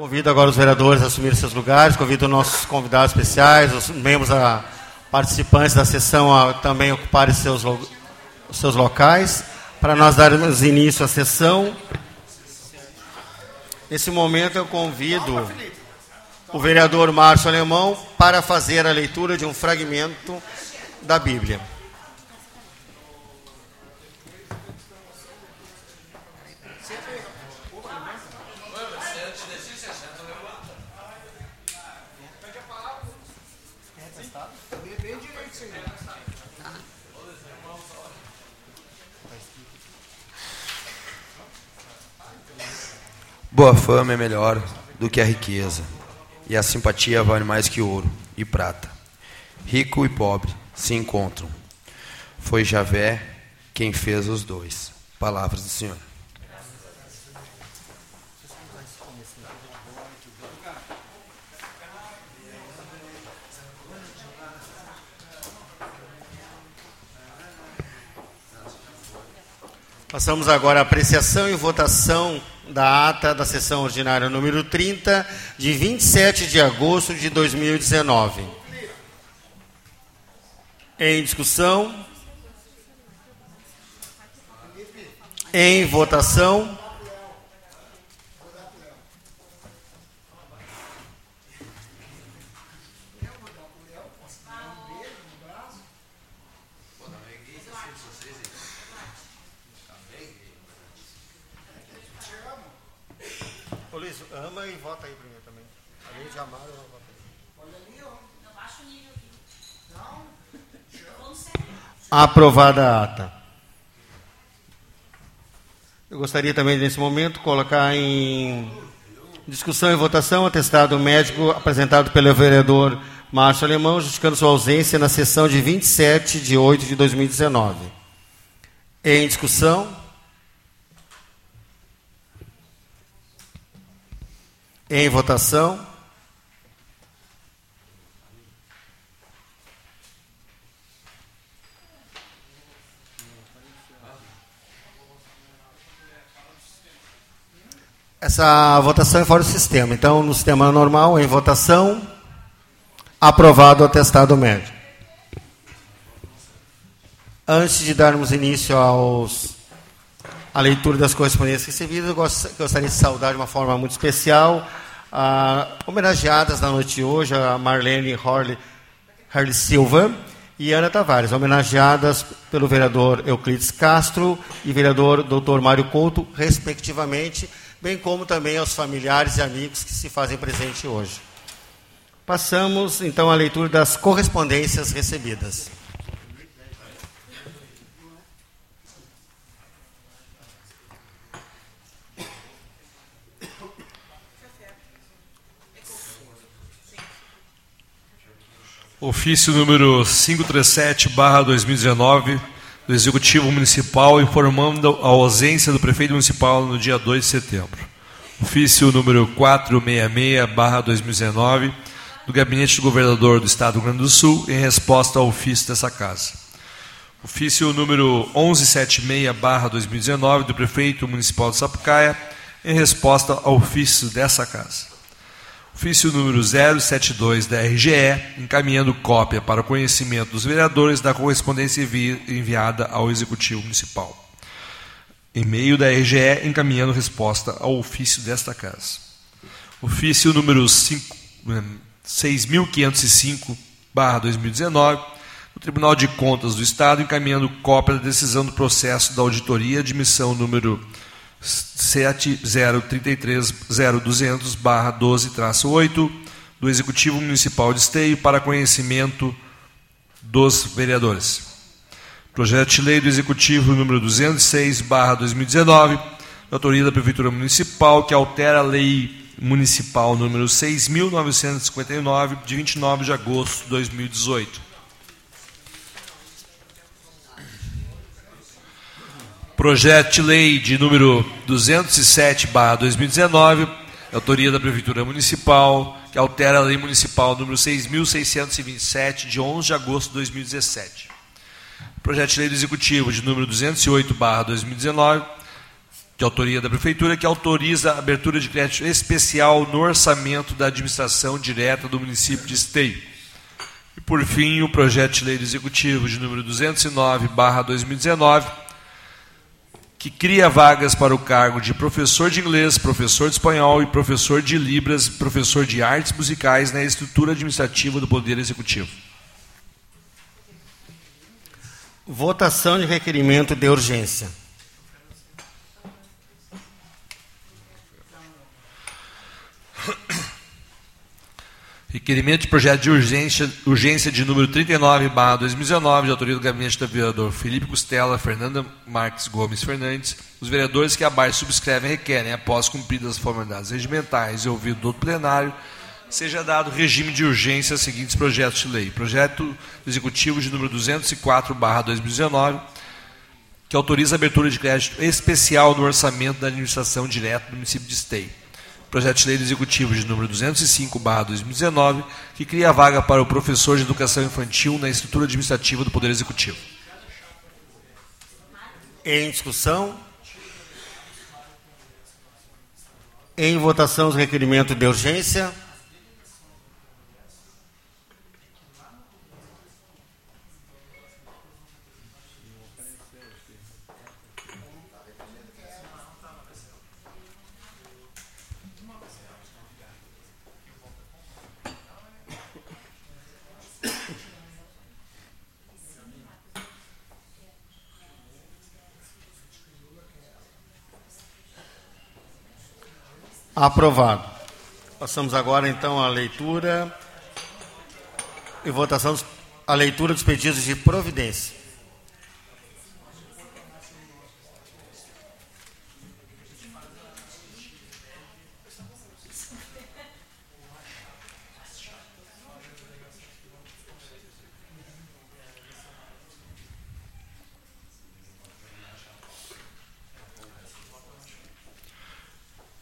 Convido agora os vereadores a assumir seus lugares, convido nossos convidados especiais, os membros a, participantes da sessão a também ocuparem seus, seus locais, para nós darmos início à sessão. Nesse momento eu convido o vereador Márcio Alemão para fazer a leitura de um fragmento da Bíblia. Boa fama é melhor do que a riqueza, e a simpatia vale mais que ouro e prata. Rico e pobre se encontram. Foi Javé quem fez os dois. Palavras do Senhor. Passamos agora à apreciação e votação da ata da sessão ordinária número 30, de 27 de agosto de 2019. Em discussão. Em votação. Aprovada a ata. Eu gostaria também, nesse momento, colocar em discussão e votação o atestado médico apresentado pelo vereador Márcio Alemão, justificando sua ausência na sessão de 27 de 8 de 2019. Em discussão. Em votação. Essa votação é fora do sistema. Então, no sistema normal, em votação, aprovado o atestado médico. Antes de darmos início aos, à leitura das correspondências recebidas, eu gostaria de saudar de uma forma muito especial a, homenageadas na noite de hoje, a Marlene Horley, Harley Silva e Ana Tavares, homenageadas pelo vereador Euclides Castro e vereador Dr. Mário Couto, respectivamente, bem como também aos familiares e amigos que se fazem presente hoje. Passamos então à leitura das correspondências recebidas. Ofício número 537/2019 do Executivo Municipal informando a ausência do prefeito municipal no dia 2 de setembro. Ofício número 466-2019 do Gabinete do Governador do Estado do Rio Grande do Sul em resposta ao ofício dessa casa. Ofício número 1176-2019 do Prefeito Municipal de Sapucaia em resposta ao ofício dessa casa ofício número 072 da RGE, encaminhando cópia para o conhecimento dos vereadores da correspondência enviada ao Executivo Municipal. E-mail da RGE encaminhando resposta ao ofício desta casa. Ofício número 6505-2019, do Tribunal de Contas do Estado, encaminhando cópia da decisão do processo da auditoria de missão número 703300200 barra 12 8 do Executivo Municipal de Esteio para conhecimento dos vereadores. Projeto de lei do Executivo número 206 barra 2019, de autoria da Prefeitura Municipal, que altera a lei municipal número 6.959 de 29 de agosto de 2018 Projeto de lei de número 207/2019, autoria da Prefeitura Municipal, que altera a lei municipal número 6627 de 11 de agosto de 2017. Projeto de lei do Executivo de número 208/2019, de autoria da Prefeitura, que autoriza a abertura de crédito especial no orçamento da administração direta do município de Esteio. E, por fim, o projeto de lei do Executivo de número 209-2019, que cria vagas para o cargo de professor de inglês, professor de espanhol e professor de Libras, professor de artes musicais na estrutura administrativa do Poder Executivo. Votação de requerimento de urgência. Requerimento de projeto de urgência, urgência de número 39, barra 2019, de autoria do gabinete do vereador Felipe Costela, Fernanda Marques Gomes Fernandes. Os vereadores que abaixo subscrevem requerem, após cumpridas as formalidades regimentais e ouvido do plenário, seja dado regime de urgência aos seguintes projetos de lei. Projeto executivo de número 204, barra 2019, que autoriza a abertura de crédito especial no orçamento da administração direta do município de Esteio projeto de lei Executivo de número 205/2019, que cria a vaga para o professor de educação infantil na estrutura administrativa do Poder Executivo. Em discussão. Em votação os requerimentos de urgência. Aprovado. Passamos agora então à leitura e votação, a leitura dos pedidos de providência.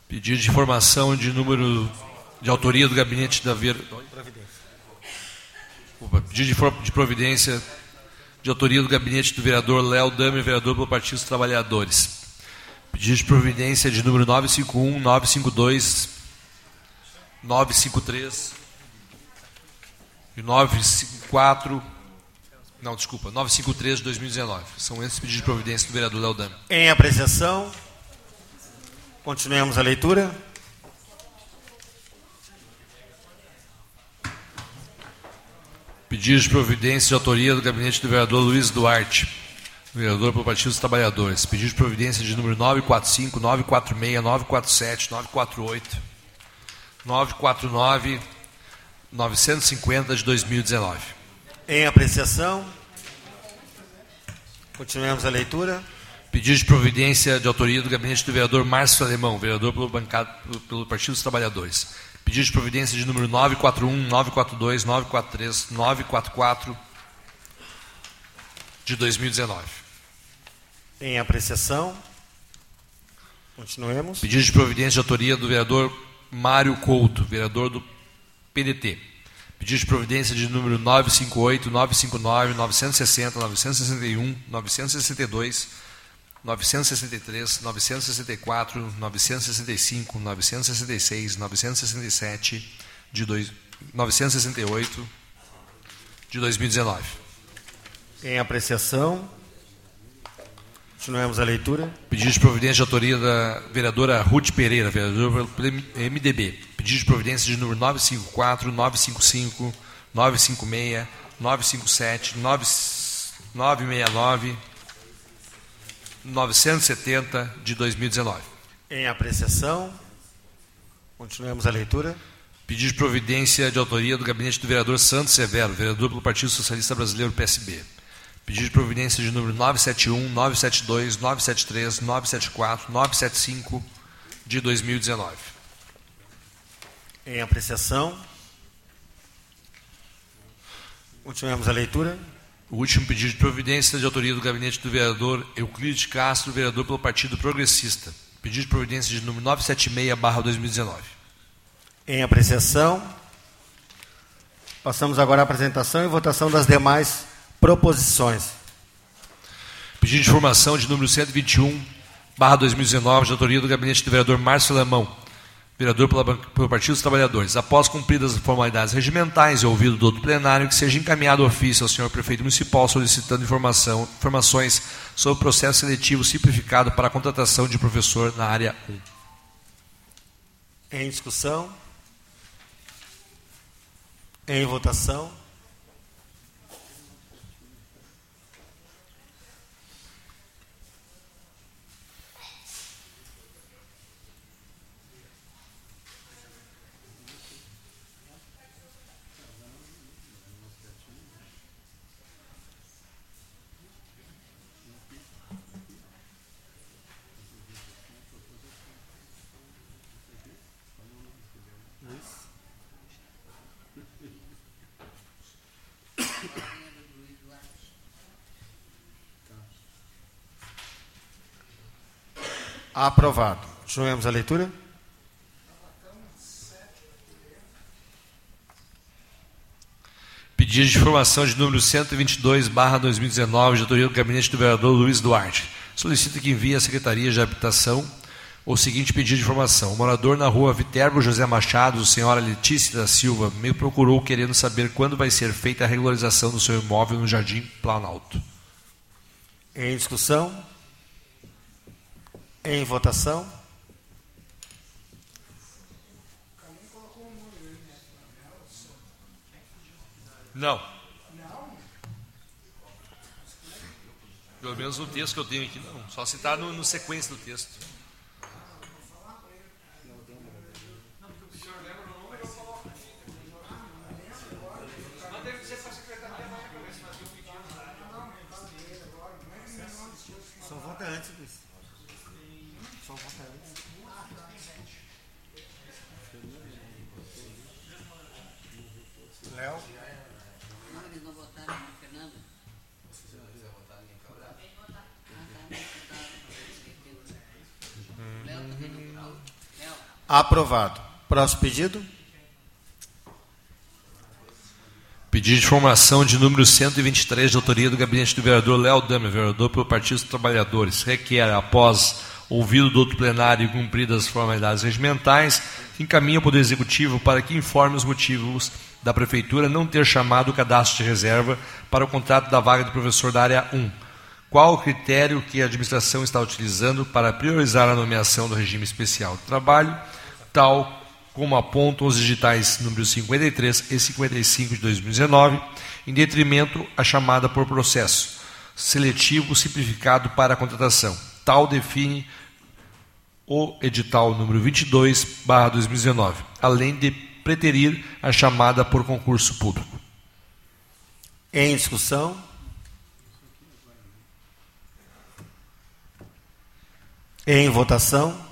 Pedido de informação de número de autoria do gabinete da Ver... Pedido de providência de autoria do gabinete do vereador Léo Damer, vereador pelo Partido dos Trabalhadores. Pedido de providência de número 951, 952, 953 e 954. Não, desculpa, 953 de 2019. São esses pedidos de providência do vereador Léo Damer. Em apreciação. Continuemos a leitura. Pedido de providência de autoria do gabinete do vereador Luiz Duarte, vereador pelo Partido dos Trabalhadores. Pedido de providência de número 945, 946, 947, 948, 949, 950 de 2019. Em apreciação. Continuemos a leitura. Pedido de providência de autoria do gabinete do vereador Márcio Alemão, vereador pelo, bancado, pelo Partido dos Trabalhadores. Pedido de providência de número 941, 942, 943, 944 de 2019. Em apreciação. Continuemos. Pedido de providência de autoria do vereador Mário Couto, vereador do PDT. Pedido de providência de número 958, 959, 960, 961, 962, 963, 964, 965, 966, 967, de dois, 968 de 2019. Em apreciação. Continuemos a leitura. Pedido de providência de autoria da vereadora Ruth Pereira, vereadora pelo MDB. Pedido de providência de número 954, 955, 956, 957, 969, 970 de 2019. Em apreciação. Continuemos a leitura. Pedido de providência de autoria do gabinete do vereador Santos Severo, vereador pelo Partido Socialista Brasileiro, PSB. Pedido de providência de número 971, 972, 973, 974, 975 de 2019. Em apreciação. Continuemos a leitura. O último pedido de providência de autoria do gabinete do vereador Euclides Castro, vereador pelo Partido Progressista. Pedido de providência de número 976/2019. Em apreciação. Passamos agora à apresentação e votação das demais proposições. Pedido de informação de número 121 barra 2019, de autoria do gabinete do vereador Márcio Alemão, vereador pelo Partido dos Trabalhadores. Após cumpridas as formalidades regimentais e ouvido do outro plenário, que seja encaminhado ofício ao senhor prefeito municipal solicitando informação, informações sobre o processo seletivo simplificado para a contratação de professor na área 1. Em discussão? Em votação? Aprovado. Continuemos a leitura. Pedido de informação de número 122, barra 2019, de autoria do gabinete do vereador Luiz Duarte. Solicita que envie à Secretaria de Habitação o seguinte pedido de informação. O morador na rua Viterbo José Machado, senhora Letícia da Silva, me procurou querendo saber quando vai ser feita a regularização do seu imóvel no Jardim Planalto. Em discussão? Em votação? Não. Pelo menos no texto que eu tenho aqui, não. Só se está no, no sequência do texto. Aprovado. Próximo pedido? Pedido de informação de número 123, de autoria do gabinete do vereador Léo Dame, vereador pelo Partido dos Trabalhadores, requer, após ouvido do outro plenário e cumpridas as formalidades regimentais, que encaminha ao Poder Executivo para que informe os motivos da Prefeitura não ter chamado o cadastro de reserva para o contrato da vaga de professor da área 1. Qual o critério que a administração está utilizando para priorizar a nomeação do regime especial de trabalho, tal como apontam os digitais números 53 e 55 de 2019, em detrimento à chamada por processo seletivo simplificado para a contratação. Tal define o edital número 22, barra 2019, além de preterir a chamada por concurso público. Em discussão? Em votação?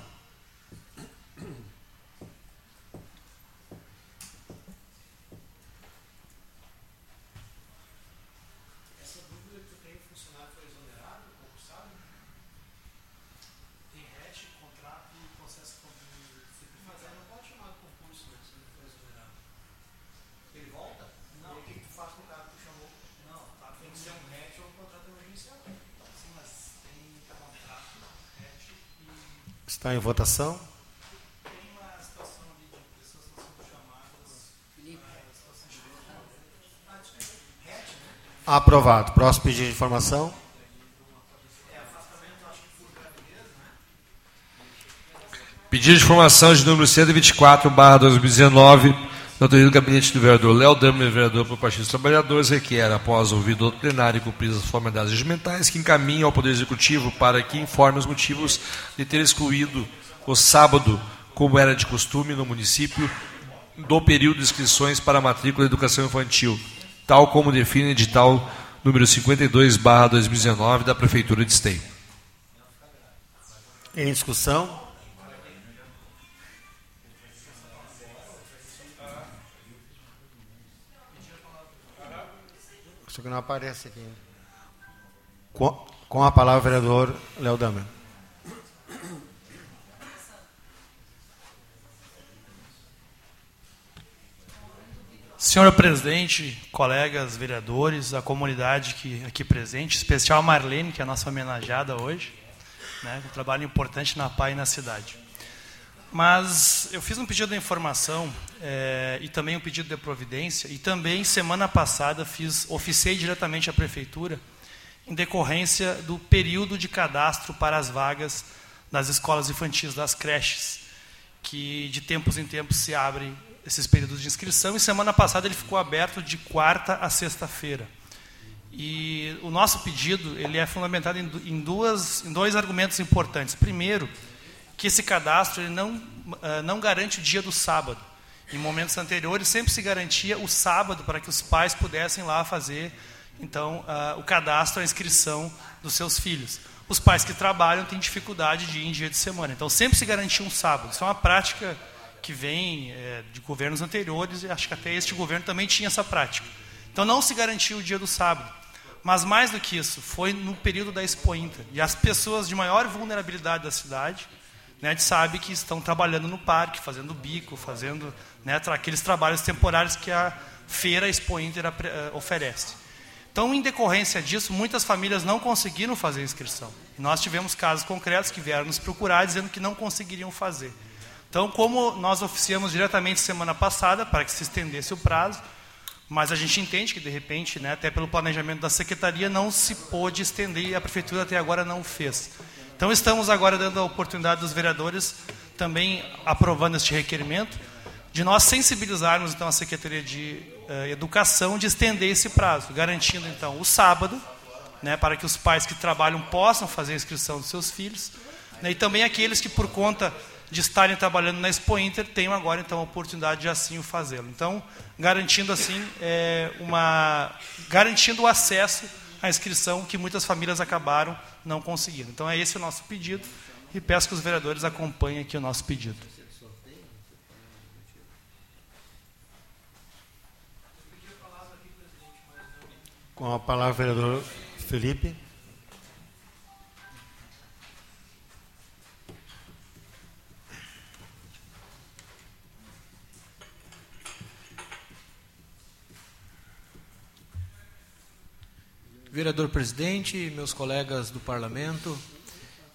Está em votação? Aprovado. Próximo pedido de informação? Pedido de informação de número 124, barra 2019, da autoria do gabinete do vereador Léo Damer, vereador pelo Partido dos Trabalhadores, requer, após ouvido plenário e cumpridas as formalidades regimentais, que encaminhe ao Poder Executivo para que informe os motivos de ter excluído o sábado, como era de costume no município, do período de inscrições para a matrícula de educação infantil, tal como define o edital número 52, barra 2019, da Prefeitura de Esteio. Em discussão? Isso que não aparece aqui. Com, com a palavra, o vereador Léo Damer. Senhor presidente, colegas vereadores, a comunidade que aqui presente, em especial a Marlene, que é a nossa homenageada hoje. né, um trabalho importante na PAI e na cidade. Mas eu fiz um pedido de informação é, e também um pedido de providência e também semana passada fiz oficiei diretamente à prefeitura em decorrência do período de cadastro para as vagas das escolas infantis, das creches, que de tempos em tempos se abrem esses períodos de inscrição e semana passada ele ficou aberto de quarta a sexta-feira. E o nosso pedido ele é fundamentado em, duas, em dois argumentos importantes. Primeiro, que esse cadastro ele não, uh, não garante o dia do sábado. Em momentos anteriores, sempre se garantia o sábado para que os pais pudessem lá fazer então uh, o cadastro, a inscrição dos seus filhos. Os pais que trabalham têm dificuldade de ir em dia de semana. Então, sempre se garantia um sábado. Isso é uma prática que vem é, de governos anteriores, e acho que até este governo também tinha essa prática. Então, não se garantia o dia do sábado. Mas, mais do que isso, foi no período da Expo Inter. E as pessoas de maior vulnerabilidade da cidade né, a gente sabe que estão trabalhando no parque, fazendo bico, fazendo né, aqueles trabalhos temporários que a feira Expo Inter eh, oferece. Então, em decorrência disso, muitas famílias não conseguiram fazer a inscrição. Nós tivemos casos concretos que vieram nos procurar dizendo que não conseguiriam fazer. Então, como nós oficiamos diretamente semana passada para que se estendesse o prazo, mas a gente entende que, de repente, né, até pelo planejamento da secretaria, não se pôde estender e a prefeitura até agora não fez. Então estamos agora dando a oportunidade dos vereadores também aprovando este requerimento de nós sensibilizarmos então a Secretaria de uh, Educação de estender esse prazo, garantindo então o sábado, né, para que os pais que trabalham possam fazer a inscrição dos seus filhos, né, e também aqueles que por conta de estarem trabalhando na Expo Inter tenham agora então a oportunidade de assim o fazê-lo. Então, garantindo assim é, uma garantindo o acesso à inscrição que muitas famílias acabaram não conseguiram. Então é esse o nosso pedido e peço que os vereadores acompanhem aqui o nosso pedido. Com a palavra, vereador Felipe. Vereador presidente, meus colegas do parlamento,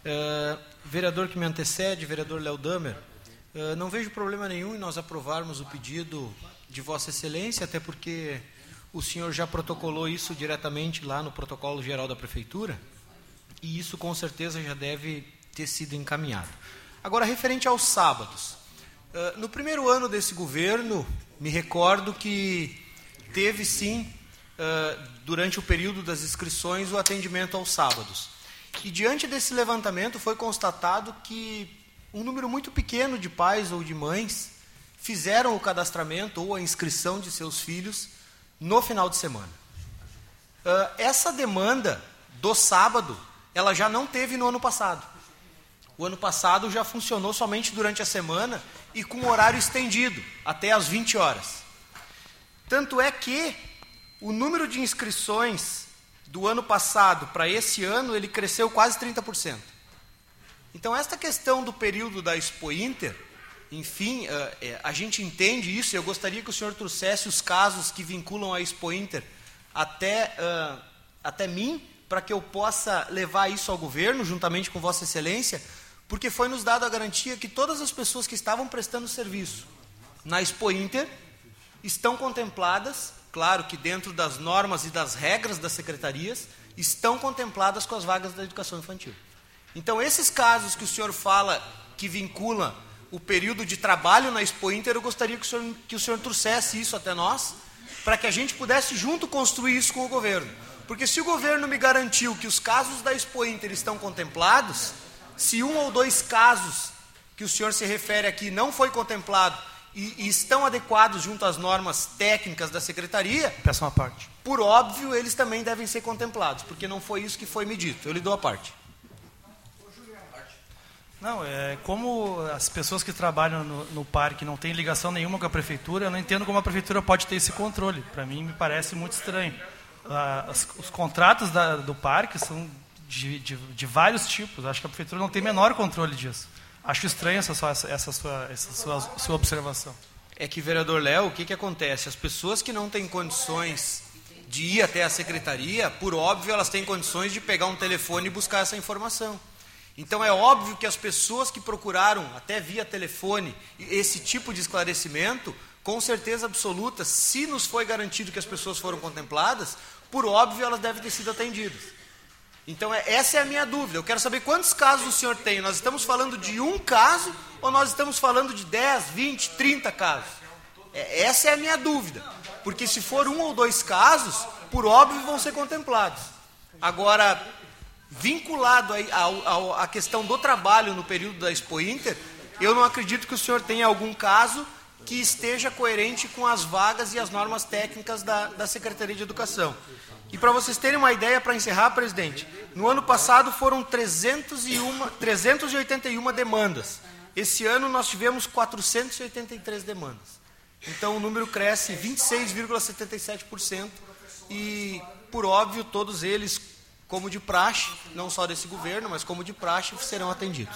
é, vereador que me antecede, vereador Léo Damer, é, não vejo problema nenhum em nós aprovarmos o pedido de Vossa Excelência, até porque o senhor já protocolou isso diretamente lá no protocolo geral da Prefeitura, e isso com certeza já deve ter sido encaminhado. Agora, referente aos sábados. É, no primeiro ano desse governo, me recordo que teve sim durante o período das inscrições, o atendimento aos sábados. E diante desse levantamento foi constatado que um número muito pequeno de pais ou de mães fizeram o cadastramento ou a inscrição de seus filhos no final de semana. Uh, essa demanda do sábado, ela já não teve no ano passado. O ano passado já funcionou somente durante a semana e com horário estendido, até às 20 horas. Tanto é que o número de inscrições do ano passado para esse ano, ele cresceu quase 30%. Então, esta questão do período da Expo Inter, enfim, eh, eh, a gente entende isso, eu gostaria que o senhor trouxesse os casos que vinculam a Expo Inter até, uh, até mim, para que eu possa levar isso ao governo, juntamente com Vossa Excelência, porque foi nos dado a garantia que todas as pessoas que estavam prestando serviço na Expo Inter estão contempladas claro que dentro das normas e das regras das secretarias, estão contempladas com as vagas da educação infantil. Então, esses casos que o senhor fala que vincula o período de trabalho na Expo Inter, eu gostaria que o senhor, que o senhor trouxesse isso até nós, para que a gente pudesse junto construir isso com o governo. Porque se o governo me garantiu que os casos da Expo Inter estão contemplados, se um ou dois casos que o senhor se refere aqui não foi contemplado e, e, estão adequados junto às normas técnicas da secretaria, peço uma parte. Por óbvio, eles também devem ser contemplados, porque não foi isso que foi me dito. Eu lhe dou a parte. Não, é como as pessoas que trabalham no, no, parque não têm ligação nenhuma com a prefeitura, eu não entendo como a prefeitura pode ter esse controle. Para mim, me parece muito estranho. Ah, as, os contratos da, do parque são de, de, de vários tipos. Acho que a prefeitura não tem menor controle disso. Acho estranha essa, sua, essa, sua, essa sua, sua observação. É que, vereador Léo, o que, que acontece? As pessoas que não têm condições de ir até a secretaria, por óbvio, elas têm condições de pegar um telefone e buscar essa informação. Então é óbvio que as pessoas que procuraram, até via telefone, esse tipo de esclarecimento, com certeza absoluta, se nos foi garantido que as pessoas foram contempladas, por óbvio elas devem ter sido atendidas. Então é, essa é a minha dúvida. Eu quero saber quantos casos o senhor tem. Nós estamos falando de um caso ou nós estamos falando de 10, 20, 30 casos? É, essa é a minha dúvida. Porque se for um ou dois casos, por óbvio vão ser contemplados. Agora, vinculado à questão do trabalho no período da Expo Inter, eu não acredito que o senhor tenha algum caso que esteja coerente com as vagas e as normas técnicas da, da Secretaria de Educação. E para vocês terem uma ideia, para encerrar, presidente, no ano passado foram 301, 381 demandas. Esse ano nós tivemos 483 demandas. Então o número cresce 26,77% e, por óbvio, todos eles como de praxe, não só desse governo, mas como de praxe, serão atendidos.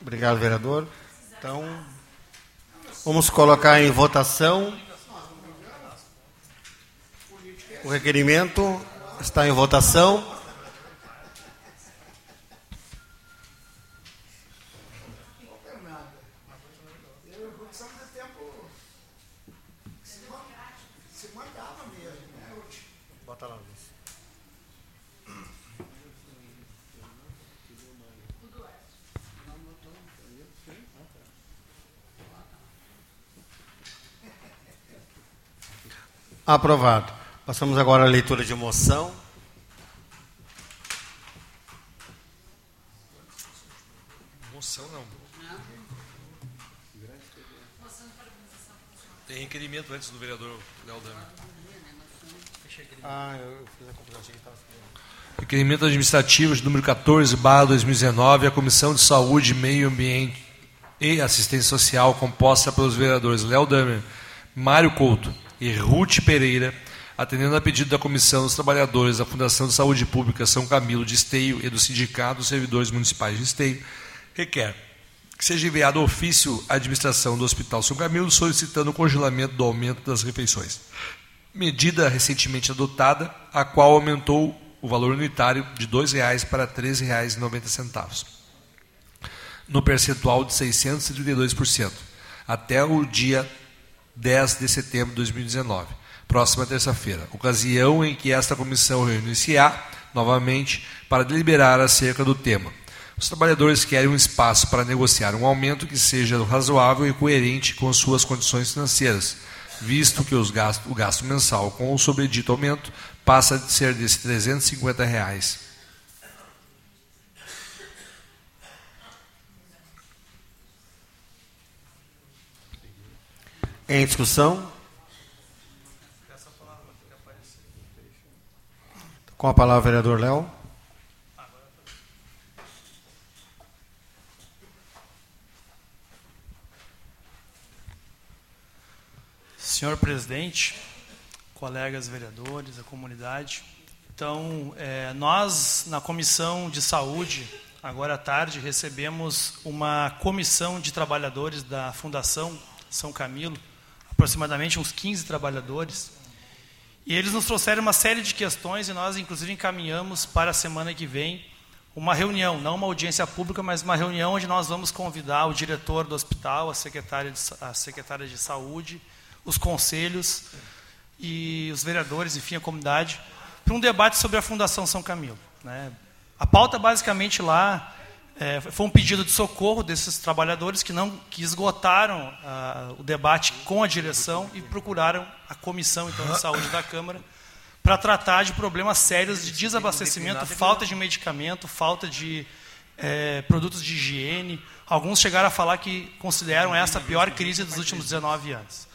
Obrigado, vereador. Então, vamos colocar em votação. O requerimento está em votação. Aprovado. Passamos agora à leitura de moção. Moção não. Tem requerimento antes do vereador Léo Dama. Ah, eu fiz a confusão. Requerimento administrativo de número 14, barra 2019, a Comissão de Saúde, Meio Ambiente e Assistência Social, composta pelos vereadores Léo Damer, Mário Couto, e Ruth Pereira, atendendo a pedido da Comissão dos Trabalhadores da Fundação de Saúde Pública São Camilo de Esteio e do Sindicato dos Servidores Municipais de Esteio, requer que seja enviado ofício à administração do Hospital São Camilo solicitando o congelamento do aumento das refeições. Medida recentemente adotada, a qual aumentou o valor unitário de R$ 2,00 para R$ 13,90, no percentual de 632%, até o dia 10 de setembro de 2019, próxima terça-feira, ocasião em que esta comissão reunir-se-á novamente para deliberar acerca do tema. Os trabalhadores querem um espaço para negociar um aumento que seja razoável e coerente com suas condições financeiras, visto que gasto, o gasto mensal com o sobredito aumento passa de ser de 350 reais. Em discussão? Com a palavra, vereador Léo. Senhor presidente, colegas vereadores, a comunidade. Então, é, nós, na Comissão de Saúde, agora à tarde, recebemos uma comissão de trabalhadores da Fundação São Camilo, aproximadamente uns 15 trabalhadores. E eles nos trouxeram uma série de questões e nós, inclusive, encaminhamos para a semana que vem uma reunião, não uma audiência pública, mas uma reunião onde nós vamos convidar o diretor do hospital, a secretária de, a secretária de saúde, os conselhos e os vereadores, enfim, a comunidade, para um debate sobre a Fundação São Camilo. Né? A pauta, basicamente, lá é, foi um pedido de socorro desses trabalhadores que não que esgotaram uh, o debate com a direção e procuraram a comissão então de saúde da Câmara para tratar de problemas sérios de desabastecimento, falta de medicamento, falta de é, produtos de higiene. Alguns chegaram a falar que consideram essa a pior crise dos últimos 19 anos.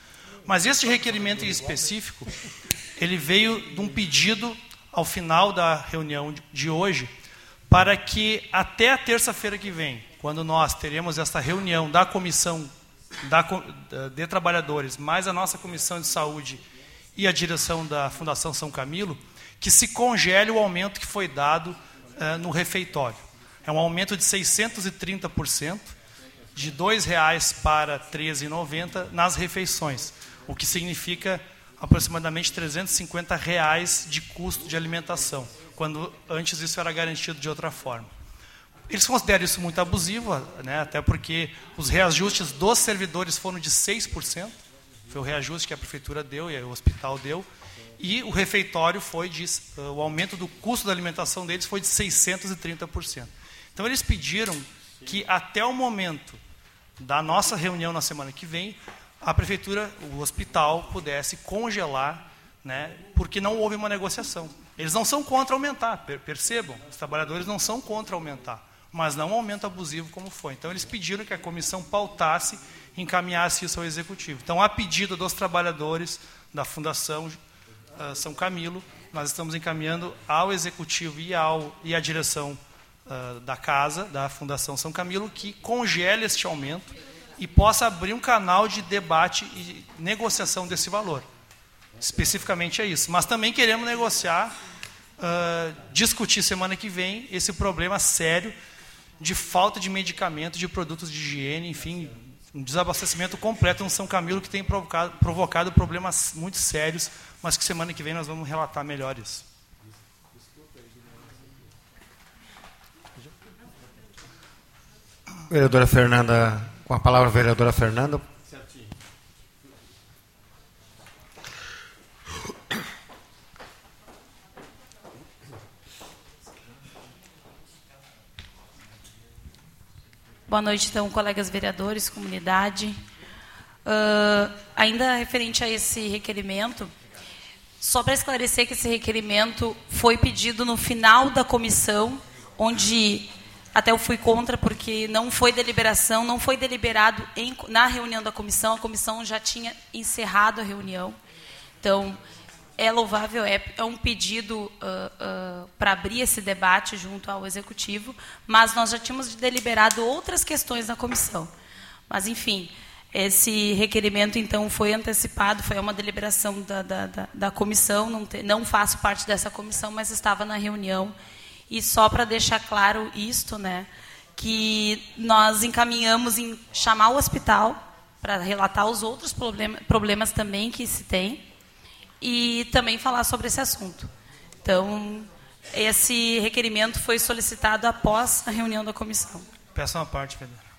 Mas esse requerimento em específico, ele veio de um pedido ao final da reunião de hoje para que até a terça-feira que vem, quando nós teremos essa reunião da comissão da, de trabalhadores, mais a nossa comissão de saúde e a direção da Fundação São Camilo, que se congele o aumento que foi dado uh, no refeitório. É um aumento de 630%, de R$ 2,00 para R$ 13,90 nas refeições, o que significa aproximadamente 350 reais de custo de alimentação quando antes isso era garantido de outra forma. Eles consideram isso muito abusivo, né, até porque os reajustes dos servidores foram de 6%, foi o reajuste que a prefeitura deu e o hospital deu, e o refeitório foi de, o aumento do custo da alimentação deles foi de 630%. Então eles pediram que até o momento da nossa reunião na semana que vem, a prefeitura, o hospital pudesse congelar, né, porque não houve uma negociação. Eles não são contra aumentar, percebam, os trabalhadores não são contra aumentar mas não um aumento abusivo como foi. Então, eles pediram que a comissão pautasse encaminhasse isso ao executivo. Então, a pedido dos trabalhadores da Fundação uh, São Camilo, nós estamos encaminhando ao executivo e, ao, e à direção uh, da casa, da Fundação São Camilo, que congele este aumento e possa abrir um canal de debate e negociação desse valor. Especificamente é isso. Mas também queremos negociar, uh, discutir semana que vem esse problema sério de falta de medicamentos, de produtos de higiene, enfim, um desabastecimento completo no São Camilo que tem provocado, provocado problemas muito sérios, mas que semana que vem nós vamos relatar melhor isso. Vereadora Fernanda, com a palavra, vereadora Fernanda. Boa noite, então, colegas vereadores, comunidade. Uh, ainda referente a esse requerimento, só para esclarecer que esse requerimento foi pedido no final da comissão, onde até eu fui contra, porque não foi deliberação, não foi deliberado em, na reunião da comissão, a comissão já tinha encerrado a reunião. Então, é louvável, é, é um pedido uh, uh, para abrir esse debate junto ao Executivo, mas nós já tínhamos deliberado outras questões na comissão. Mas, enfim, esse requerimento, então, foi antecipado, foi uma deliberação da, da, da, da comissão, não, te, não faço parte dessa comissão, mas estava na reunião. E só para deixar claro isto, né, que nós encaminhamos em chamar o hospital para relatar os outros problema, problemas também que se tem, e também falar sobre esse assunto. Então, esse requerimento foi solicitado após a reunião da comissão. Peço uma parte, Pedro.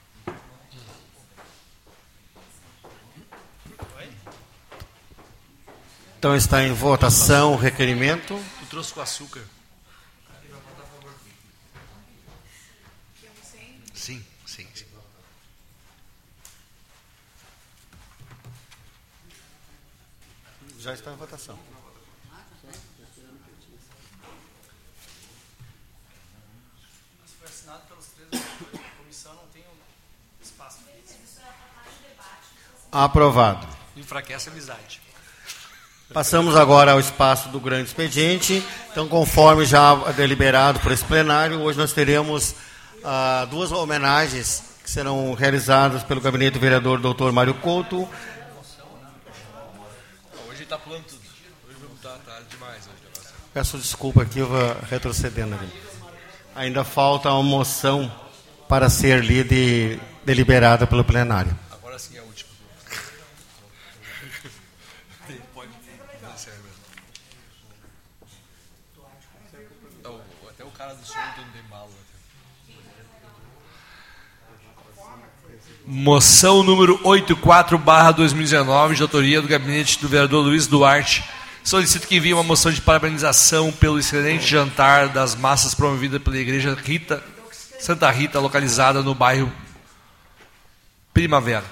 Então está em votação o requerimento. Tu trouxe com açúcar? Sim, sim, sim. Já está em votação. Foi assinado pelos três a comissão não tem espaço. Aprovado. Enfraquece a amizade. Passamos agora ao espaço do grande expediente. Então, conforme já deliberado por esse plenário, hoje nós teremos ah, duas homenagens que serão realizadas pelo gabinete do vereador Dr. Mário Couto Está pulando tudo. Hoje está tá demais. Hoje, Peço desculpa aqui, eu vou retrocedendo ali. Ainda falta uma moção para ser lida e deliberada pelo plenário. Agora sim é a última. Pode. Não, sério mesmo. Não, Até o cara do som não tem malo. Moção número 84/2019, de autoria do gabinete do vereador Luiz Duarte. Solicito que envie uma moção de parabenização pelo excelente jantar das massas promovida pela Igreja Rita, Santa Rita, localizada no bairro Primavera.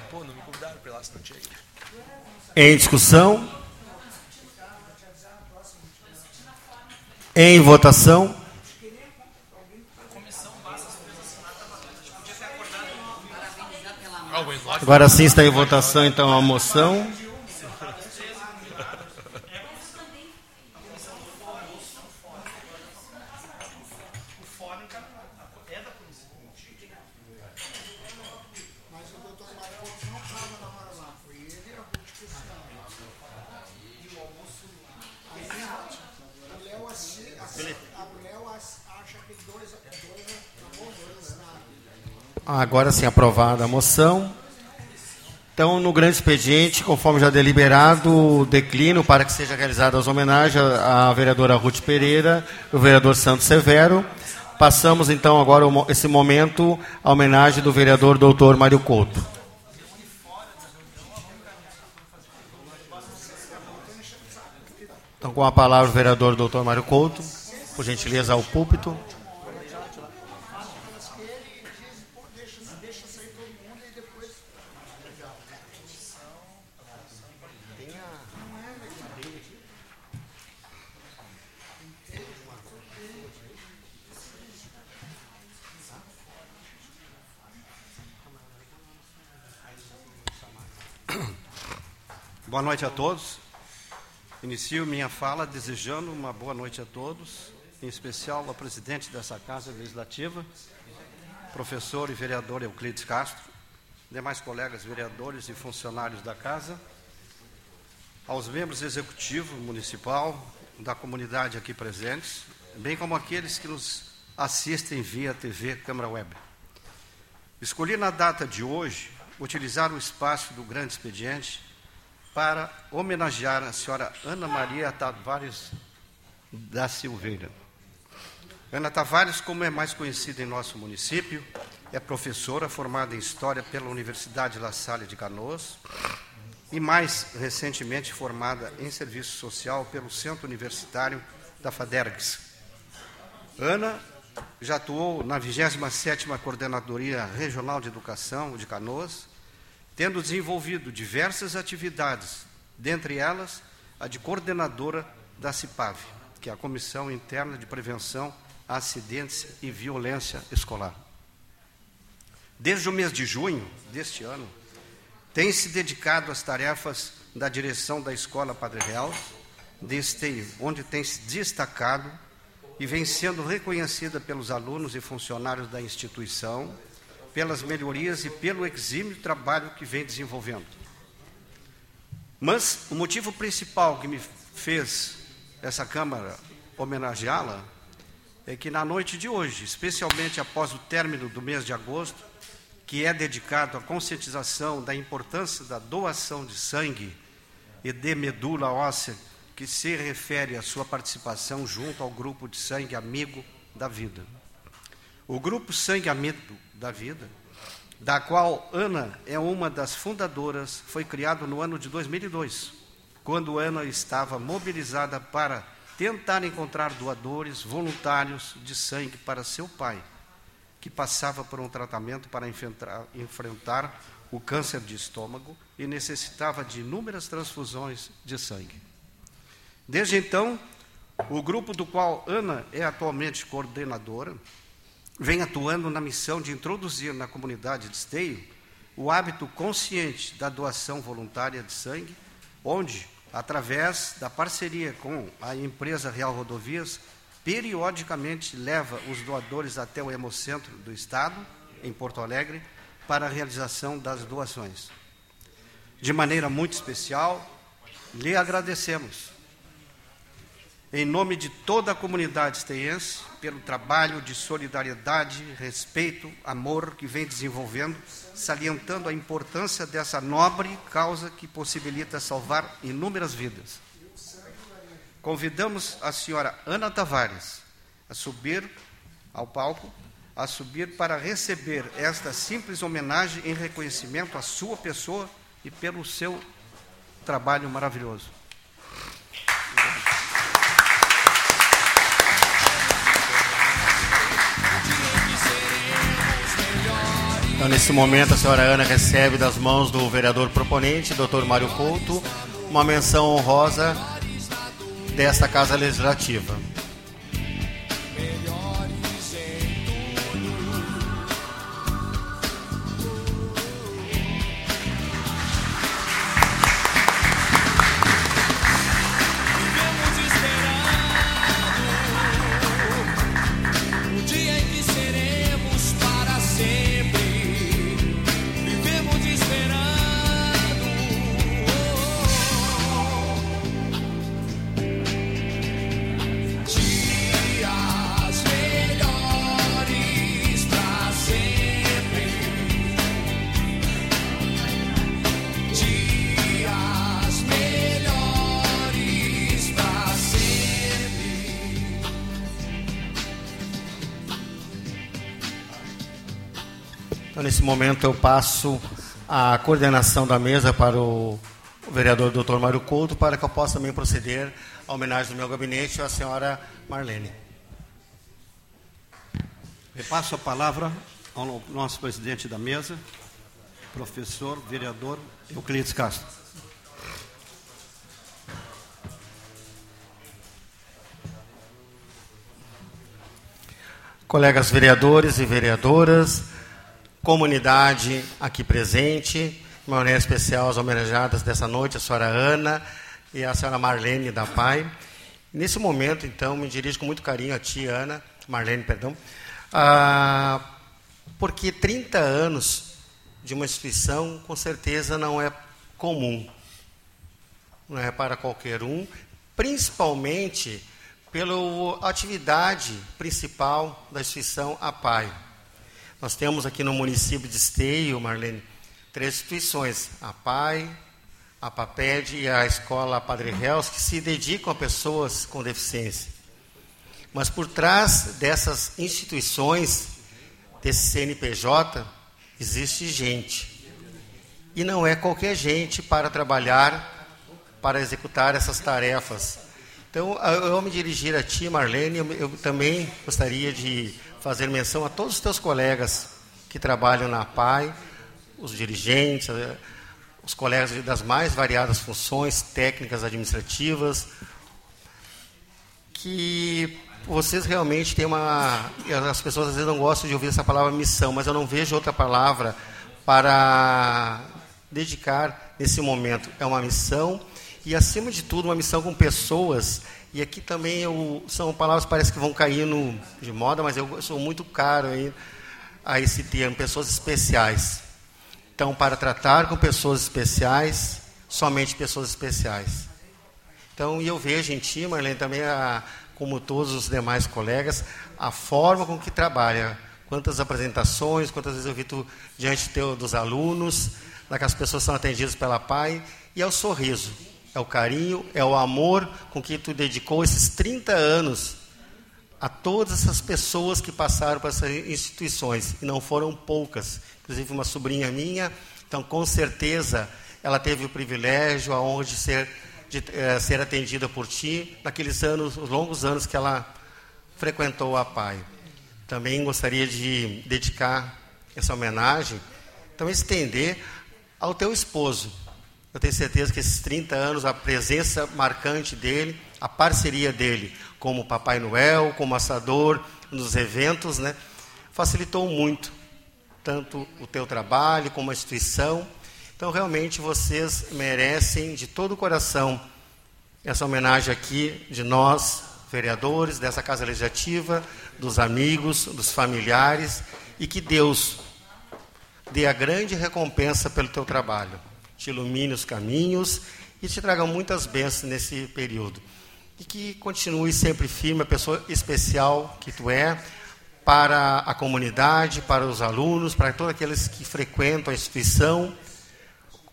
Em discussão? Em votação? Agora sim está em votação então a moção. Agora sim aprovada a moção. Então, no grande expediente, conforme já deliberado, declino para que seja realizada as homenagens à vereadora Ruth Pereira e o vereador Santos Severo, Passamos então agora esse momento à homenagem do vereador doutor Mário Couto. Então, com a palavra o vereador doutor Mário Couto, por gentileza ao púlpito. Boa noite a todos. Inicio minha fala desejando uma boa noite a todos, em especial ao presidente dessa Casa Legislativa, professor e vereador Euclides Castro, demais colegas vereadores e funcionários da Casa, aos membros executivo municipal, da comunidade aqui presentes, bem como aqueles que nos assistem via TV Câmara Web. Escolhi na data de hoje utilizar o espaço do grande expediente para homenagear a senhora Ana Maria Tavares da Silveira. Ana Tavares, como é mais conhecida em nosso município, é professora formada em História pela Universidade La Salle de Canoas e mais recentemente formada em Serviço Social pelo Centro Universitário da FADERGS. Ana já atuou na 27ª Coordenadoria Regional de Educação de Canoas, tendo desenvolvido diversas atividades, dentre elas a de coordenadora da CIPAV, que é a Comissão Interna de Prevenção a Acidentes e Violência Escolar. Desde o mês de junho deste ano, tem se dedicado às tarefas da direção da Escola Padre Real, de Esteio, onde tem se destacado e vem sendo reconhecida pelos alunos e funcionários da instituição, pelas melhorias e pelo exímio trabalho que vem desenvolvendo. Mas o motivo principal que me fez essa Câmara homenageá-la é que na noite de hoje, especialmente após o término do mês de agosto, que é dedicado à conscientização da importância da doação de sangue e de medula óssea, que se refere à sua participação junto ao grupo de sangue amigo da vida. O grupo Sangue Amigo da Vida, da qual Ana é uma das fundadoras, foi criado no ano de 2002, quando Ana estava mobilizada para tentar encontrar doadores voluntários de sangue para seu pai, que passava por um tratamento para enfrentar, enfrentar o câncer de estômago e necessitava de inúmeras transfusões de sangue. Desde então, o grupo do qual Ana é atualmente coordenadora vem atuando na missão de introduzir na comunidade de Esteio o hábito consciente da doação voluntária de sangue, onde, através da parceria com a empresa Real Rodovias, periodicamente leva os doadores até o Hemocentro do Estado, em Porto Alegre, para a realização das doações. De maneira muito especial, lhe agradecemos em nome de toda a comunidade esteiense, pelo trabalho de solidariedade, respeito, amor que vem desenvolvendo, salientando a importância dessa nobre causa que possibilita salvar inúmeras vidas. Convidamos a senhora Ana Tavares a subir ao palco, a subir para receber esta simples homenagem em reconhecimento à sua pessoa e pelo seu trabalho maravilhoso. Então, nesse momento, a senhora Ana recebe das mãos do vereador proponente, doutor Mário Couto, uma menção honrosa desta Casa Legislativa. Momento, eu passo a coordenação da mesa para o, vereador Dr. Mário Couto, para que eu possa também proceder à homenagem do meu gabinete à senhora Marlene. Repasso a palavra ao nosso presidente da mesa, professor, vereador Euclides Castro. Colegas vereadores e vereadoras, comunidade aqui presente, uma maneira especial às homenageadas dessa noite, a senhora Ana e a senhora Marlene da PAI. Nesse momento, então, me dirijo com muito carinho a ti, Ana, Marlene, perdão, ah, porque 30 anos de uma instituição, com certeza, não é comum. Não é para qualquer um, principalmente pela atividade principal da instituição APAI. Nós temos aqui no município de Esteio, Marlene, três instituições, a PAI, a PAPED e a Escola Padre Reus, que se dedicam a pessoas com deficiência. Mas por trás dessas instituições, desse CNPJ, existe gente. E não é qualquer gente para trabalhar, para executar essas tarefas. Então, eu ao me dirigir a ti, Marlene, eu também gostaria de fazer menção a todos os teus colegas que trabalham na PAI, os dirigentes, eh, os colegas das mais variadas funções técnicas administrativas, que vocês realmente têm uma. As pessoas às vezes não gostam de ouvir essa palavra missão, mas eu não vejo outra palavra para dedicar nesse momento. É uma missão e, acima de tudo, uma missão com pessoas. E aqui também eu, são palavras que parece que vão caindo de moda, mas eu sou muito caro aí a esse termo, pessoas especiais. Então, para tratar com pessoas especiais, somente pessoas especiais. Então, e eu vejo em ti, Marlene, também, a, como todos os demais colegas, a forma com que trabalha. Quantas apresentações, quantas vezes eu vi tu diante teu, dos alunos, daquelas pessoas são atendidas pela PAI, e é o sorriso, é o carinho, é o amor com que tu dedicou esses 30 anos a todas essas pessoas que passaram por essas instituições, e não foram poucas. Inclusive, uma sobrinha minha, então, com certeza, ela teve o privilégio, a honra de ser, de, eh, ser atendida por ti naqueles anos, os longos anos que ela frequentou a PAI. Também gostaria de dedicar essa homenagem, então, estender ao teu esposo. Eu tenho certeza que esses 30 anos, a presença marcante dele, a parceria dele como Papai Noel, como assador nos eventos, né, facilitou muito tanto o teu trabalho como a instituição. Então, realmente, vocês merecem de todo o coração essa homenagem aqui de nós, vereadores dessa Casa Legislativa, dos amigos, dos familiares, e que Deus dê a grande recompensa pelo teu trabalho, te ilumine os caminhos e te traga muitas bênçãos nesse período e que continue sempre firme, a pessoa especial que tu é, para a comunidade, para os alunos, para todos aqueles que frequentam a instituição,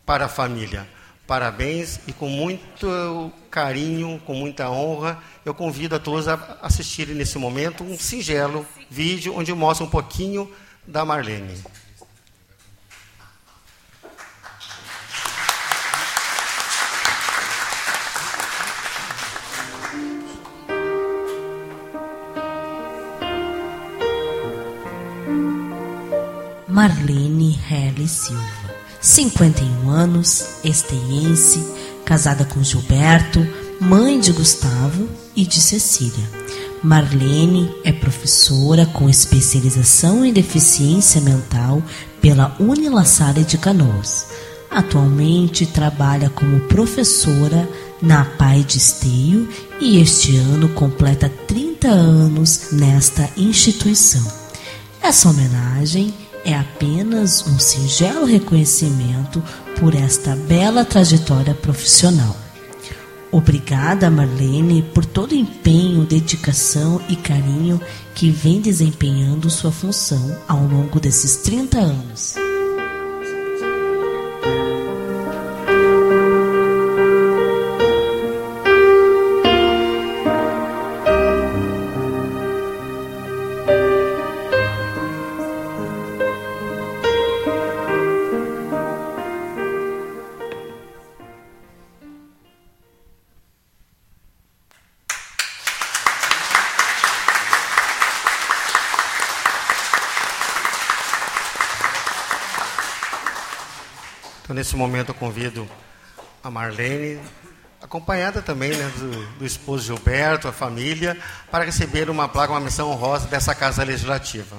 para a família. Parabéns e com muito carinho, com muita honra, eu convido a todos a assistirem nesse momento um singelo vídeo onde eu mostro um pouquinho da Marlene. Marlene Helle Silva, 51 anos, esteiense, casada com Gilberto, mãe de Gustavo e de Cecília. Marlene é professora com especialização em deficiência mental pela Unilassalle de Canoas. Atualmente trabalha como professora na PAI de Esteio e este ano completa 30 anos nesta instituição. Essa homenagem é apenas um singelo reconhecimento por esta bela trajetória profissional. Obrigada, Marlene, por todo o empenho, dedicação e carinho que vem desempenhando sua função ao longo desses 30 anos. Nesse momento, eu convido a Marlene, acompanhada também né, do, do esposo Gilberto, a família, para receber uma placa, uma missão honrosa dessa Casa Legislativa.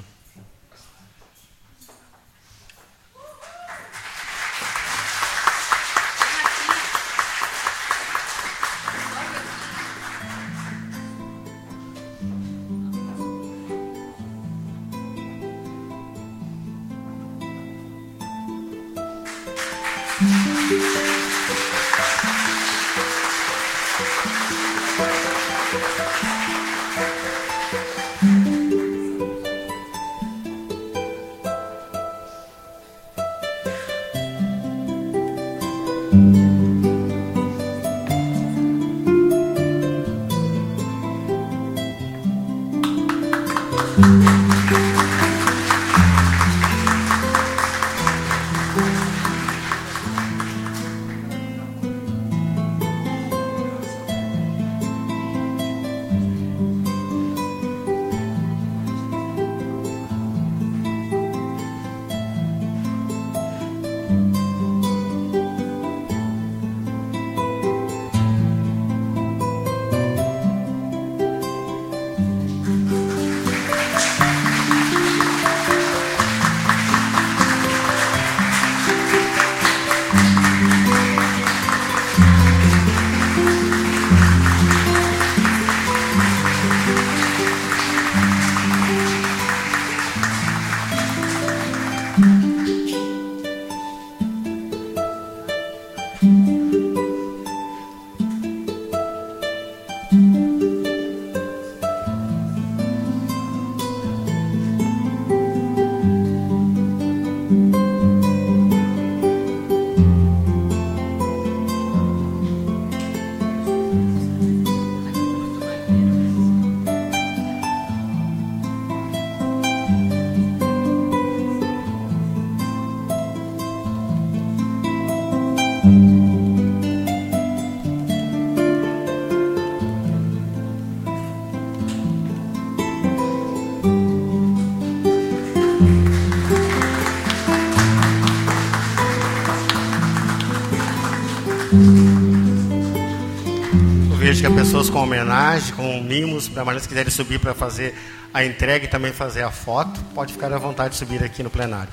Pessoas com homenagem, com mimos, para mais que quiserem subir para fazer a entrega e também fazer a foto, pode ficar à vontade de subir aqui no plenário.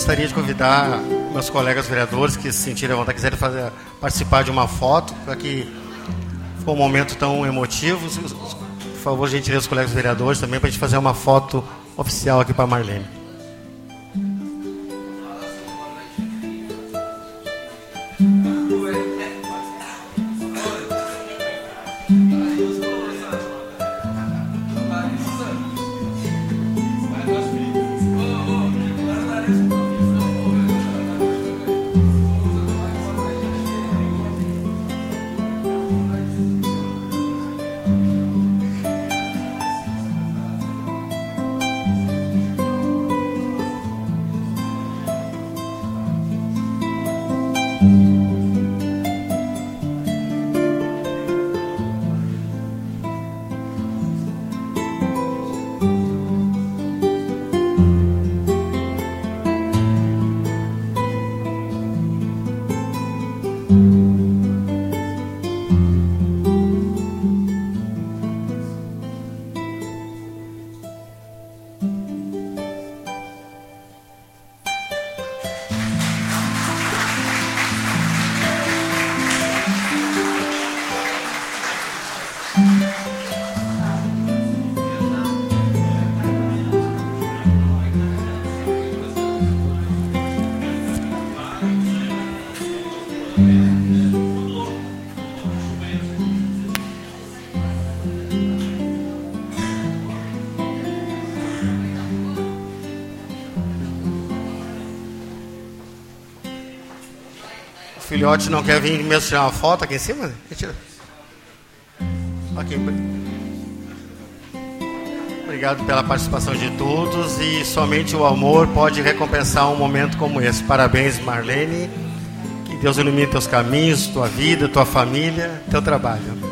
Gostaria de convidar meus colegas vereadores que se sentirem à vontade, quiserem fazer, participar de uma foto, para que ficou um momento tão emotivo. Por favor, gentileza, os colegas vereadores também, para a gente fazer uma foto oficial aqui para a Marlene. Filhote não quer vir mesmo tirar uma foto aqui em cima? Tira. Ok. Obrigado pela participação de todos e somente o amor pode recompensar um momento como esse. Parabéns, Marlene. Que Deus ilumine teus caminhos, tua vida, tua família, teu trabalho.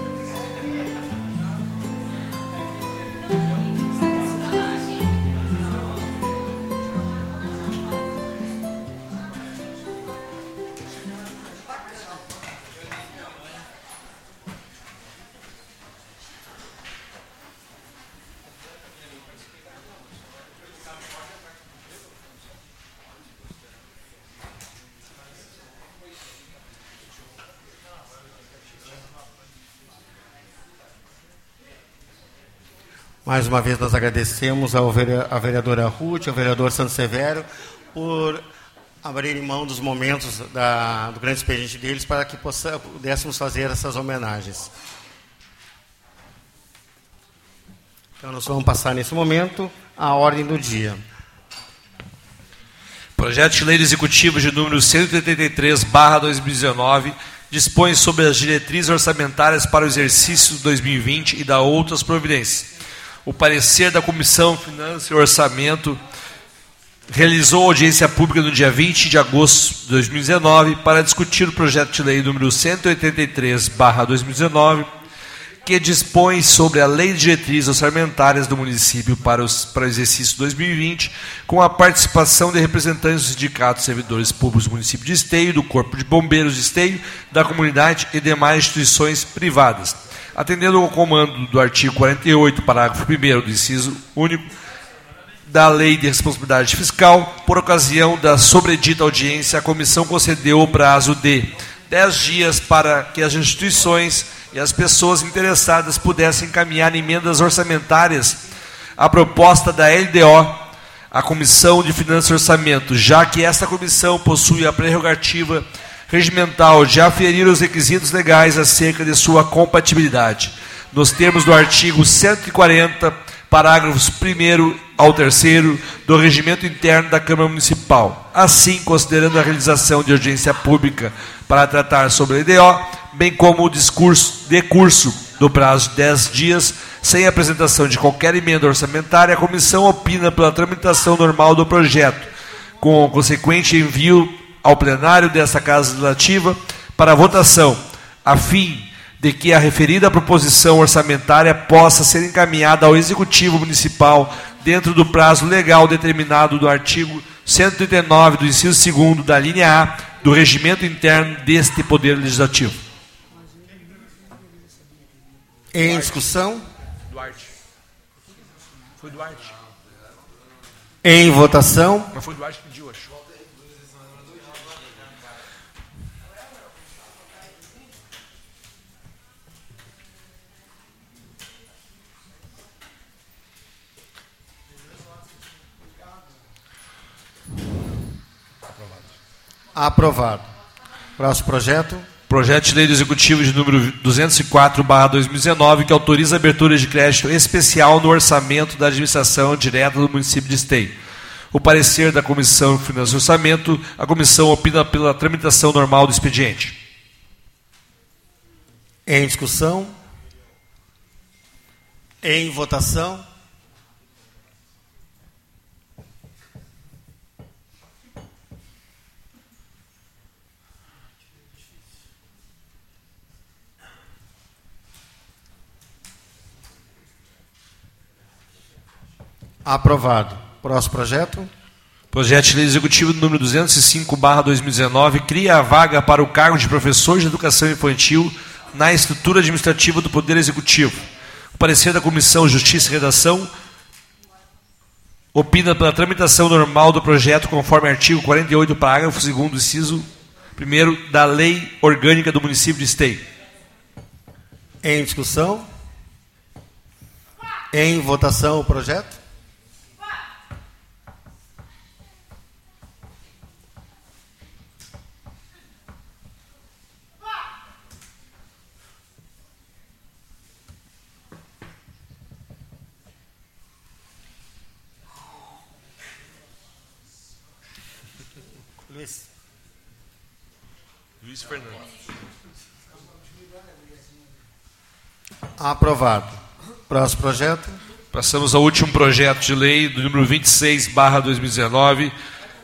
Mais uma vez nós agradecemos ao à vereadora Ruth, ao vereador Santo Severo, por abrirem mão dos momentos da- do grande expediente deles para que pudéssemos fazer essas homenagens. Então nós vamos passar nesse momento a ordem do dia. Projeto de Lei Executivo de número 183/2019 dispõe sobre as diretrizes orçamentárias para o exercício de 2020 e dá outras providências. O parecer da Comissão Finanças e Orçamento realizou audiência pública no dia 20 de agosto de 2019 para discutir o projeto de lei número 183/2019 que dispõe sobre a Lei de Diretrizes Orçamentárias do município para, os, para o exercício 2020, com a participação de representantes dos sindicatos servidores públicos do município de Esteio, do Corpo de Bombeiros de Esteio, da comunidade e demais instituições privadas. Atendendo ao comando do artigo 48, parágrafo 1 do inciso único, da Lei de Responsabilidade Fiscal, por ocasião da sobredita audiência, a comissão concedeu o prazo de 10 dias para que as instituições e as pessoas interessadas pudessem encaminhar emendas orçamentárias. À proposta da LDO, a Comissão de Finanças e Orçamento, já que esta comissão possui a prerrogativa regimental de aferir os requisitos legais acerca de sua compatibilidade, nos termos do artigo 140, parágrafos 1 ao 3 do Regimento Interno da Câmara Municipal. Assim, considerando a realização de audiência pública para tratar sobre a EDO, bem como o discurso, decurso do prazo de 10 dias, sem apresentação de qualquer emenda orçamentária, a comissão opina pela tramitação normal do projeto, com o consequente envio ao plenário desta Casa Legislativa para votação, a fim de que a referida proposição orçamentária possa ser encaminhada ao Executivo Municipal dentro do prazo legal determinado do artigo 139 do inciso 2 da linha A do regimento interno deste Poder Legislativo. Em discussão? Duarte. Foi Duarte. Em votação? Mas foi Duarte que pediu, acho. Aprovado. Próximo projeto. Projeto de Lei do Executivo de número 204/2019 que autoriza a abertura de crédito especial no orçamento da administração direta do município de Esteio. O parecer da Comissão de Finanças e Orçamento, a comissão opina pela tramitação normal do expediente. Em discussão? Em votação? Aprovado. Próximo projeto. Projeto de Lei Executivo número 205/2019 cria a vaga para o cargo de professor de educação infantil na estrutura administrativa do Poder Executivo. O parecer da Comissão Justiça e Redação opina pela tramitação normal do projeto conforme artigo 48, parágrafo 2 inciso 1 da Lei Orgânica do Município de Esteio. Em discussão? Em votação o projeto? Luiz. Luiz Fernando. Aprovado. Próximo projeto. Passamos ao último projeto de lei, do número 26, barra 2019,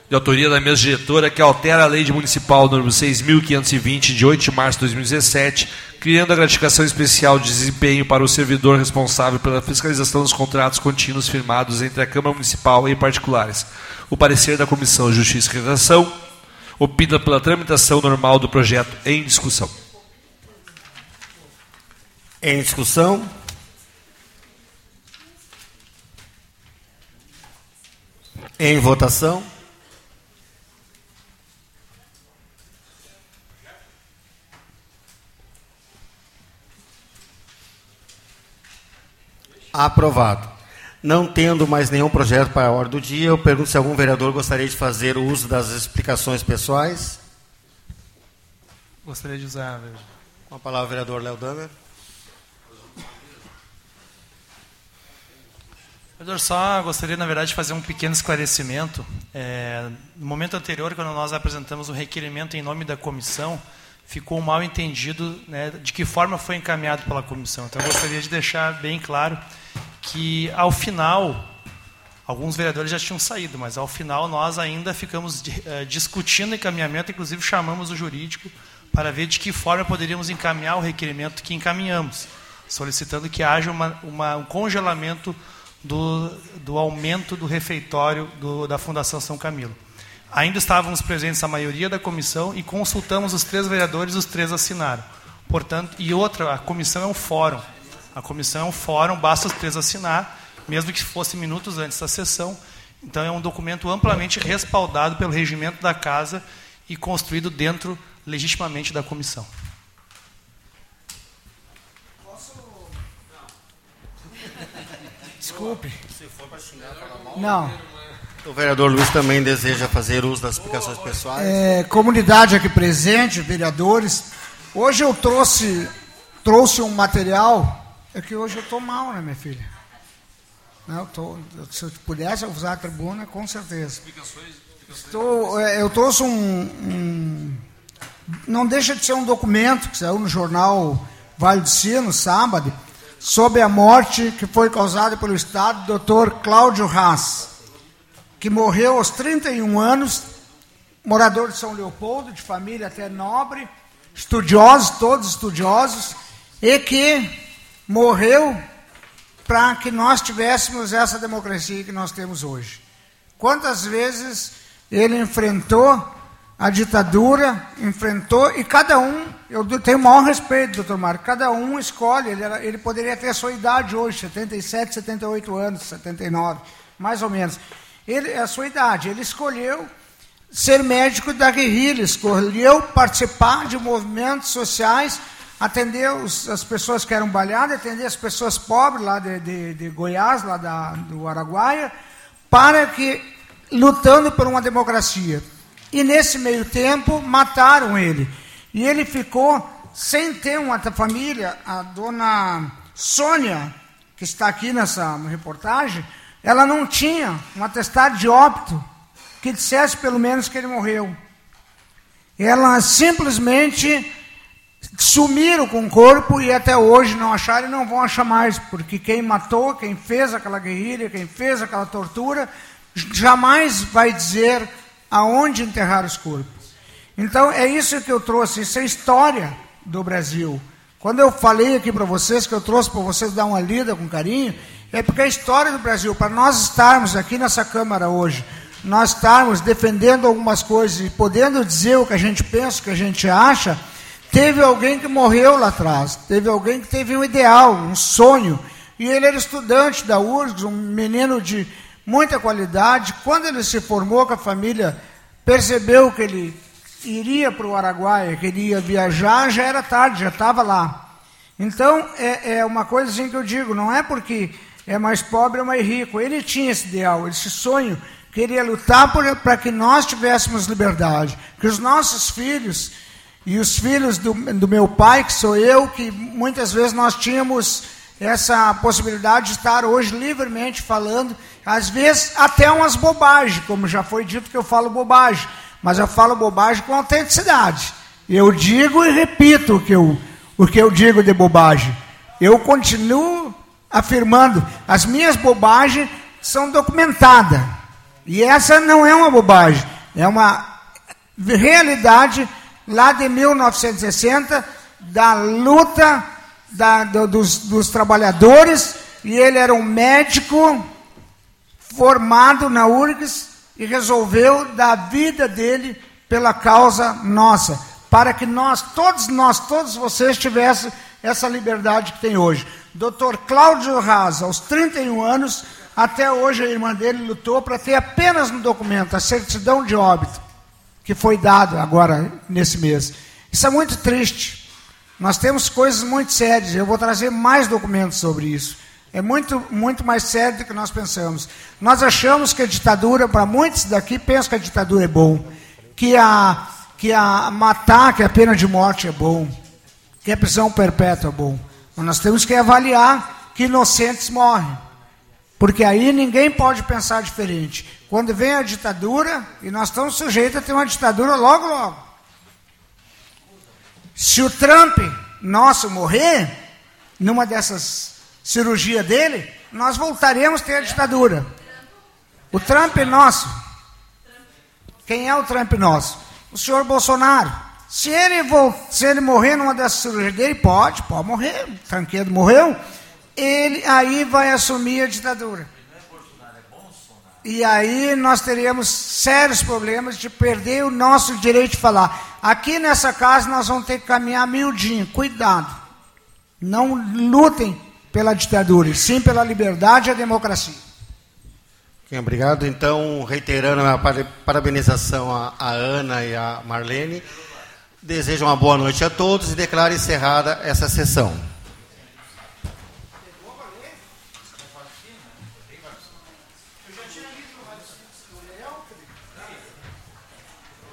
de autoria da mesa diretora, que altera a lei de municipal número 6.520, de 8 de março de 2017, criando a gratificação especial de desempenho para o servidor responsável pela fiscalização dos contratos contínuos firmados entre a Câmara Municipal e particulares. O parecer da Comissão de Justiça e Redação opina pela tramitação normal do projeto em discussão. Em discussão. Em votação. Aprovado. Não tendo mais nenhum projeto para a ordem do dia, eu pergunto se algum vereador gostaria de fazer o uso das explicações pessoais. Gostaria de usar. Com a palavra, vereador Léo Damer. Vereador, só gostaria, na verdade, de fazer um pequeno esclarecimento. É, no momento anterior, quando nós apresentamos o requerimento em nome da comissão, ficou mal entendido né, de que forma foi encaminhado pela comissão. Então, eu gostaria de deixar bem claro que, ao final, alguns vereadores já tinham saído, mas, ao final, nós ainda ficamos uh, discutindo encaminhamento, inclusive chamamos o jurídico para ver de que forma poderíamos encaminhar o requerimento que encaminhamos, solicitando que haja uma, uma, um congelamento do, do aumento do refeitório do, da Fundação São Camilo. Ainda estávamos presentes a maioria da comissão e consultamos os três vereadores, os três assinaram. Portanto, e outra, a comissão é um fórum. A comissão é um fórum, basta os três assinar, mesmo que fosse minutos antes da sessão. Então, é um documento amplamente respaldado pelo regimento da casa e construído dentro, legitimamente, da comissão. Desculpe. Não. O vereador Luiz também deseja fazer uso das explicações pessoais. É, comunidade aqui presente, vereadores. Hoje eu trouxe, trouxe um material. É que hoje eu estou mal, né, minha filha? Não, eu tô, se eu pudesse usar a tribuna, com certeza. Estou, é, eu trouxe um, um, Não deixa de ser um documento que saiu no jornal Vale do Sino, sábado, sobre a morte que foi causada pelo Estado do Dr. Cláudio Haas, que morreu aos 31 anos, morador de São Leopoldo, de família até nobre, estudiosos, todos estudiosos, e que morreu para que nós tivéssemos essa democracia que nós temos hoje. Quantas vezes ele enfrentou a ditadura, enfrentou, e cada um, eu tenho o maior respeito, doutor Mário, cada um escolhe, ele, era, ele poderia ter a sua idade hoje, 77, 78 anos, 79, mais ou menos. Ele, a sua idade, ele escolheu ser médico da guerrilha, escolheu participar de movimentos sociais, atender os, as pessoas que eram baleadas, atender as pessoas pobres lá de, de, de Goiás, lá da, do Araguaia, para que, lutando por uma democracia. E nesse meio tempo, mataram ele. E ele ficou sem ter uma família. A dona Sônia, que está aqui nessa reportagem, ela não tinha um atestado de óbito que dissesse pelo menos que ele morreu. Ela simplesmente sumiram com o corpo e até hoje não acharam e não vão achar mais, porque quem matou, quem fez aquela guerrilha, quem fez aquela tortura, jamais vai dizer aonde enterrar os corpos. Então é isso que eu trouxe, isso é história do Brasil. Quando eu falei aqui para vocês, que eu trouxe para vocês dar uma lida com carinho, é porque a história do Brasil, para nós estarmos aqui nessa Câmara hoje, nós estarmos defendendo algumas coisas e podendo dizer o que a gente pensa, o que a gente acha, teve alguém que morreu lá atrás, teve alguém que teve um ideal, um sonho, e ele era estudante da URGS, um menino de muita qualidade. Quando ele se formou com a família, percebeu que ele iria para o Araguaia, que ele ia viajar, já era tarde, já estava lá. Então, é, é, uma coisa assim que eu digo, não é porque é mais pobre ou mais rico. Ele tinha esse ideal, esse sonho, queria lutar para que nós tivéssemos liberdade, que os nossos filhos e os filhos do, do meu pai, que sou eu, que muitas vezes nós tínhamos essa possibilidade de estar hoje livremente falando, às vezes até umas bobagens, como já foi dito que eu falo bobagem, mas eu falo bobagem com autenticidade. Eu digo e repito o que eu, o que eu digo de bobagem. Eu continuo afirmando, as minhas bobagens são documentadas. E essa não é uma bobagem, é uma realidade lá de 1960 da luta da, do, dos, dos trabalhadores. E ele era um médico formado na URGS e resolveu dar a vida dele pela causa nossa, para que nós, todos nós, todos vocês tivessem essa liberdade que tem hoje. Dr. Cláudio Raz, aos 31 anos, até hoje a irmã dele lutou para ter apenas no documento a certidão de óbito, que foi dado agora nesse mês. Isso é muito triste. Nós temos coisas muito sérias. Eu vou trazer mais documentos sobre isso. É muito, muito mais sério do que nós pensamos. Nós achamos que a ditadura, para muitos daqui, pensam que a ditadura é bom. Que a, que a matar, que a pena de morte é bom. Que a prisão perpétua é bom. Mas nós temos que avaliar que inocentes morrem. Porque aí ninguém pode pensar diferente. Quando vem a ditadura, e nós estamos sujeitos a ter uma ditadura logo, logo. Se o Trump nosso morrer, numa dessas cirurgias dele, nós voltaremos a ter a ditadura. O Trump nosso. Quem é o Trump nosso? O senhor Bolsonaro. Se ele, se ele morrer numa dessas cirurgias dele, pode, pode morrer. O morreu. Ele aí vai assumir a ditadura. E aí nós teríamos sérios problemas de perder o nosso direito de falar. Aqui nessa casa nós vamos ter que caminhar miudinho. Cuidado. Não lutem pela ditadura, e sim pela liberdade e a democracia. Obrigado. Então, reiterando a parabenização a Ana e a Marlene, desejo uma boa noite a todos e declaro encerrada essa sessão.